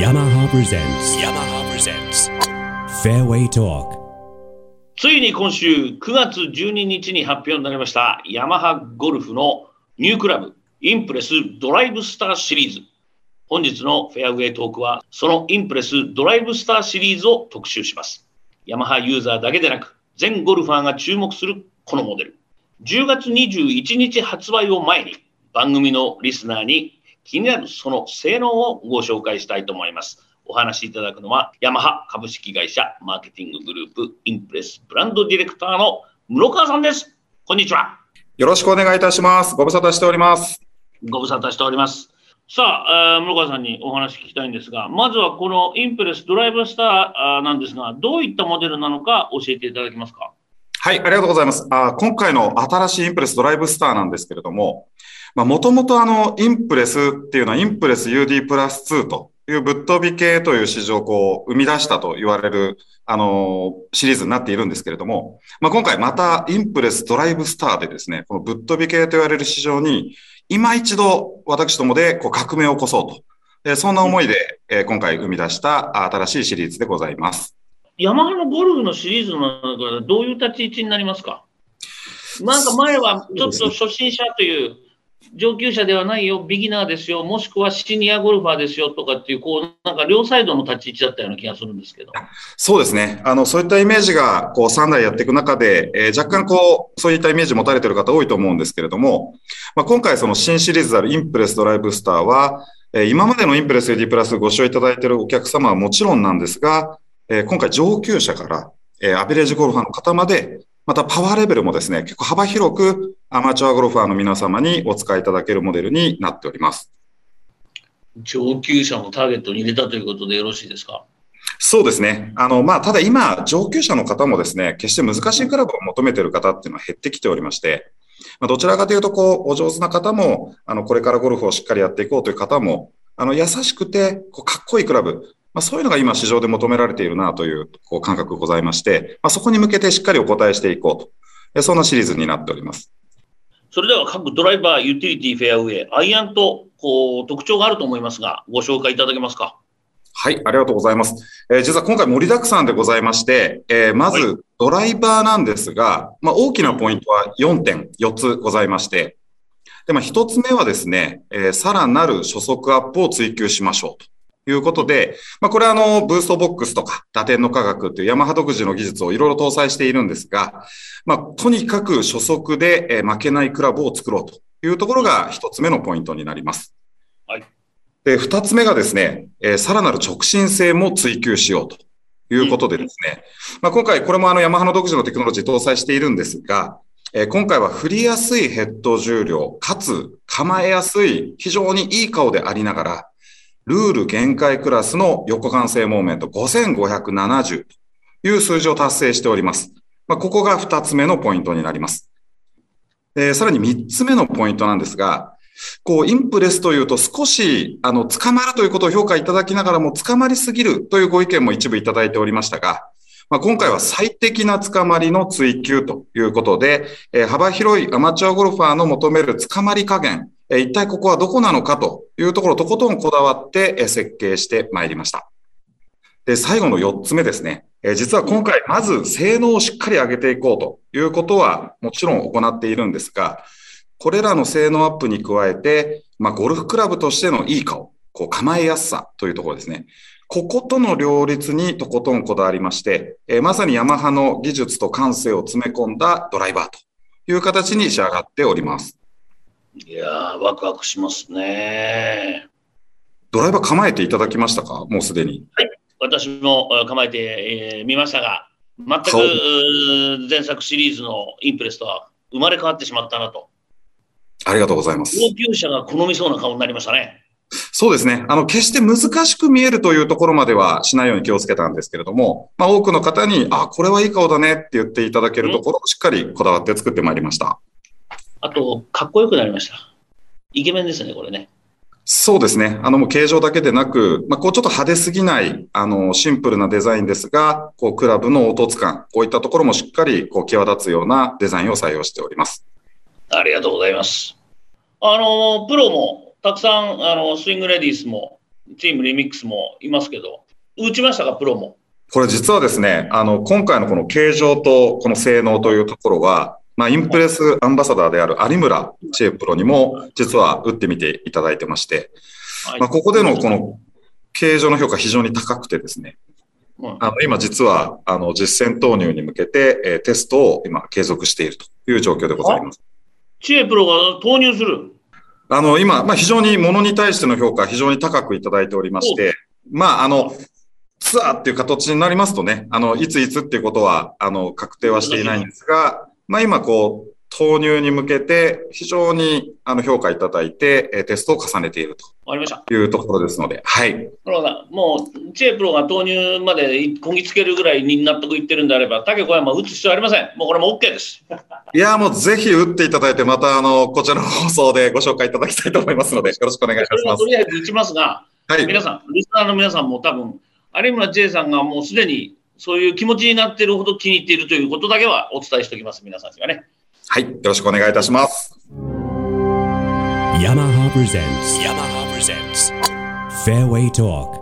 yamaha presents yamaha presents. Fairway talk. ついに今週9月12日に発表になりましたヤマハゴルフのニュークラブインプレスドライブスターシリーズ。本日のフェアウェイトークはそのインプレスドライブスターシリーズを特集します。ヤマハユーザーだけでなく全ゴルファーが注目するこのモデル。10月21日発売を前に番組のリスナーに気になるその性能をご紹介したいと思います。お話しいただくのは、ヤマハ株式会社マーケティンググループインプレスブランドディレクターの室川さんです。こんにちは。よろしくお願いいたします。ご無沙汰しております。ご無沙汰しております。さあ、えー室川さんにお話聞きたいんですが、まずはこのインプレスドライブスターなんですが、どういったモデルなのか教えていただけますか？はい、ありがとうございます。あ今回の新しいインプレスドライブスターなんですけれども、まあ、もともとあの、インプレスっていうのは、インプレス UD プラス2というぶっ飛び系という市場をこう生み出したと言われる、あの、シリーズになっているんですけれども、まあ、今回またインプレスドライブスターでですね、このぶっ飛び系と言われる市場に、今一度私どもでこう革命を起こそうと。えそんな思いで、え今回生み出した新しいシリーズでございます。ヤマハのゴルフのシリーズの中でどういう立ち位置になりますか？なんか前はちょっと初心者という、上級者ではないよ、ビギナーですよ、もしくはシニアゴルファーですよとかっていう、こう、なんか両サイドの立ち位置だったような気がするんですけど。そうですね。あの、そういったイメージが、こう、3代やっていく中で、えー若干こう、そういったイメージ持たれてる方多いと思うんですけれども、まあ、今回その新シリーズであるインプレスドライブスターは、えー今までのインプレス AD プラスご使用いただいているお客様はもちろんなんですが、えー今回上級者から、えアベレージゴルファーの方まで、またパワーレベルもですね、結構幅広くアマチュアゴルファーの皆様にお使いいただけるモデルになっております。上級者もターゲットに入れたということでよろしいですか？そうですね。あの、まあ、ただ今、上級者の方もですね、決して難しいクラブを求めている方っていうのは減ってきておりまして、まあ、どちらかというと、こう、お上手な方も、あの、これからゴルフをしっかりやっていこうという方も、あの、優しくて、こう、かっこいいクラブ、まあ、そういうのが今市場で求められているなという、こう、感覚ございまして、まあ、そこに向けてしっかりお答えしていこうと。えそんなシリーズになっております。それでは各ドライバー、ユーティリティ、フェアウェイ、アイアンと、こう、特徴があると思いますが、ご紹介いただけますか？はい、ありがとうございます。えー実は今回盛りだくさんでございまして、えーまはいずドライバーなんですが、まあ、大きなポイントは4点、4つございまして、で、まあ、1つ目はですね、えーさらなる初速アップを追求しましょうということで、まあ、これはあの、ブーストボックスとか打点の科学っていうヤマハ独自の技術をいろいろ搭載しているんですが、まあ、とにかく初速で、えー負けないクラブを作ろうというところが1つ目のポイントになります。はい。で、二つ目がですね、えーさらなる直進性も追求しようということでですね、まあ、今回これもあのヤマハの独自のテクノロジー搭載しているんですが、えー今回は振りやすいヘッド重量、かつ構えやすい非常にいい顔でありながら、ルール限界クラスの横完成モーメント5570という数字を達成しております。まあ、ここが二つ目のポイントになります。でさらに三つ目のポイントなんですが、こう、インプレスというと少し、あの、捕まるということを評価いただきながらも、捕まりすぎるというご意見も一部いただいておりましたが、まあ、今回は最適な捕まりの追求ということで、えー幅広いアマチュアゴルファーの求める捕まり加減、一体ここはどこなのかというところとことんこだわって、設計してまいりました。で、最後の4つ目ですね。え実は今回、まず性能をしっかり上げていこうということはもちろん行っているんですが、これらの性能アップに加えて、まあ、ゴルフクラブとしてのいい顔、こう構えやすさというところですね。こことの両立にとことんこだわりまして、えまさにヤマハの技術と感性を詰め込んだドライバーという形に仕上がっております。いやー、ワクワクしますね。ドライバー構えていただきましたか？もうすでに。私もえー構えて、えー見ましたが、全く前作シリーズのインプレスとは生まれ変わってしまったなと。ありがとうございます。上級者が好みそうな顔になりましたね。そうですね。あの、決して難しく見えるというところまではしないように気をつけたんですけれども、まあ多くの方に、あ、これはいい顔だねって言っていただけるところをしっかりこだわって作ってまいりました。あと、かっこよくなりました。イケメンですね、これね。そうですね。あの、もう形状だけでなく、まあ、こうちょっと派手すぎない、あの、シンプルなデザインですが、こう、クラブの凹凸感、こういったところもしっかり、こう、際立つようなデザインを採用しております。ありがとうございます。あの、プロも、たくさん、あの、スイングレディースも、チームリミックスもいますけど、打ちましたか、プロも？これ実はですね、あの、今回のこの形状とこの性能というところは、まあ、インプレスアンバサダーである有村知恵プロにも実は打ってみていただいてまして、まあ、ここでのこの形状の評価非常に高くてですね、あの今実はあの実践投入に向けて、えー、テストを今継続しているという状況でございます。知恵プロが投入する？あの今、まあ、非常にものに対しての評価非常に高くいただいておりまして、まああの、ツアーっていう形になりますとね、あの、いついつっていうことは、あの、確定はしていないんですが、まあ今こう、投入に向けて非常にあの評価いただいて、えテストを重ねているわかりました。というところですので、はい。なるほど。もう、チェプロが投入までこぎつけるぐらいに納得いってるんであれば、竹小山打つ必要ありません。もうこれも OK です。いや、もうぜひ打っていただいて、またあの、こちらの放送でご紹介いただきたいと思いますので、よろしくお願いします。とりあえず打ちますが、はい。皆さん、リスナーの皆さんも多分、有村知恵さんがもうすでにそういう気持ちになっているほど気に入っているということだけはお伝えしておきます、皆さんにはね。はい。よろしくお願いいたします。Yamaha presents. Yamaha presents. Fairway Talk.